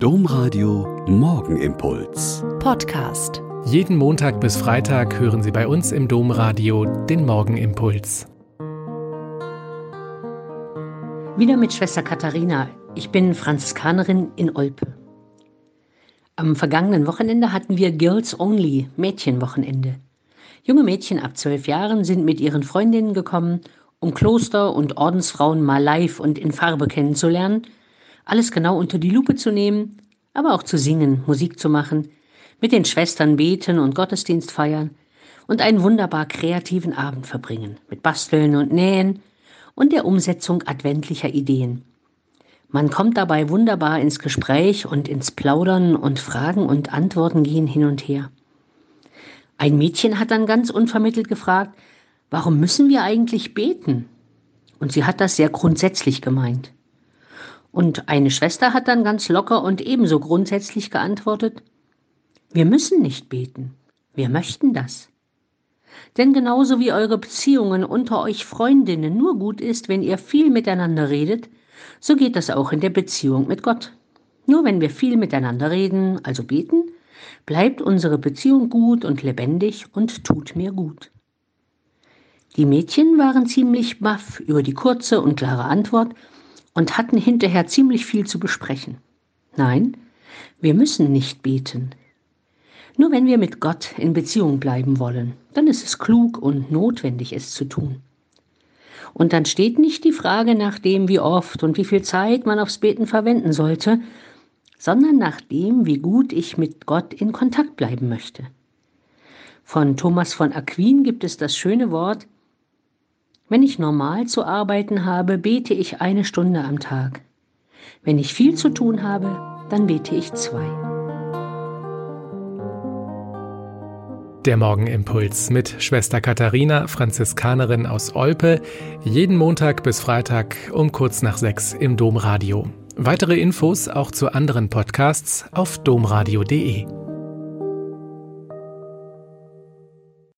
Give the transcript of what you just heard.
Domradio Morgenimpuls. Podcast. Jeden Montag bis Freitag hören Sie bei uns im Domradio den Morgenimpuls. Wieder mit Schwester Katharina. Ich bin Franziskanerin in Olpe. Am vergangenen Wochenende hatten wir Girls Only Mädchenwochenende. Junge Mädchen ab zwölf Jahren sind mit ihren Freundinnen gekommen, um Kloster und Ordensfrauen mal live und in Farbe kennenzulernen – alles genau unter die Lupe zu nehmen, aber auch zu singen, Musik zu machen, mit den Schwestern beten und Gottesdienst feiern und einen wunderbar kreativen Abend verbringen, mit Basteln und Nähen und der Umsetzung adventlicher Ideen. Man kommt dabei wunderbar ins Gespräch und ins Plaudern und Fragen und Antworten gehen hin und her. Ein Mädchen hat dann ganz unvermittelt gefragt, warum müssen wir eigentlich beten? Und sie hat das sehr grundsätzlich gemeint. Und eine Schwester hat dann ganz locker und ebenso grundsätzlich geantwortet, wir müssen nicht beten, wir möchten das. Denn genauso wie eure Beziehungen unter euch Freundinnen nur gut ist, wenn ihr viel miteinander redet, so geht das auch in der Beziehung mit Gott. Nur wenn wir viel miteinander reden, also beten, bleibt unsere Beziehung gut und lebendig und tut mir gut. Die Mädchen waren ziemlich baff über die kurze und klare Antwort und hatten hinterher ziemlich viel zu besprechen. Nein, wir müssen nicht beten. Nur wenn wir mit Gott in Beziehung bleiben wollen, dann ist es klug und notwendig, es zu tun. Und dann steht nicht die Frage nach dem, wie oft und wie viel Zeit man aufs Beten verwenden sollte, sondern nach dem, wie gut ich mit Gott in Kontakt bleiben möchte. Von Thomas von Aquin gibt es das schöne Wort, wenn ich normal zu arbeiten habe, bete ich eine Stunde am Tag. Wenn ich viel zu tun habe, dann bete ich zwei. Der Morgenimpuls mit Schwester Katharina, Franziskanerin aus Olpe, jeden Montag bis Freitag um kurz nach sechs im Domradio. Weitere Infos auch zu anderen Podcasts auf domradio.de.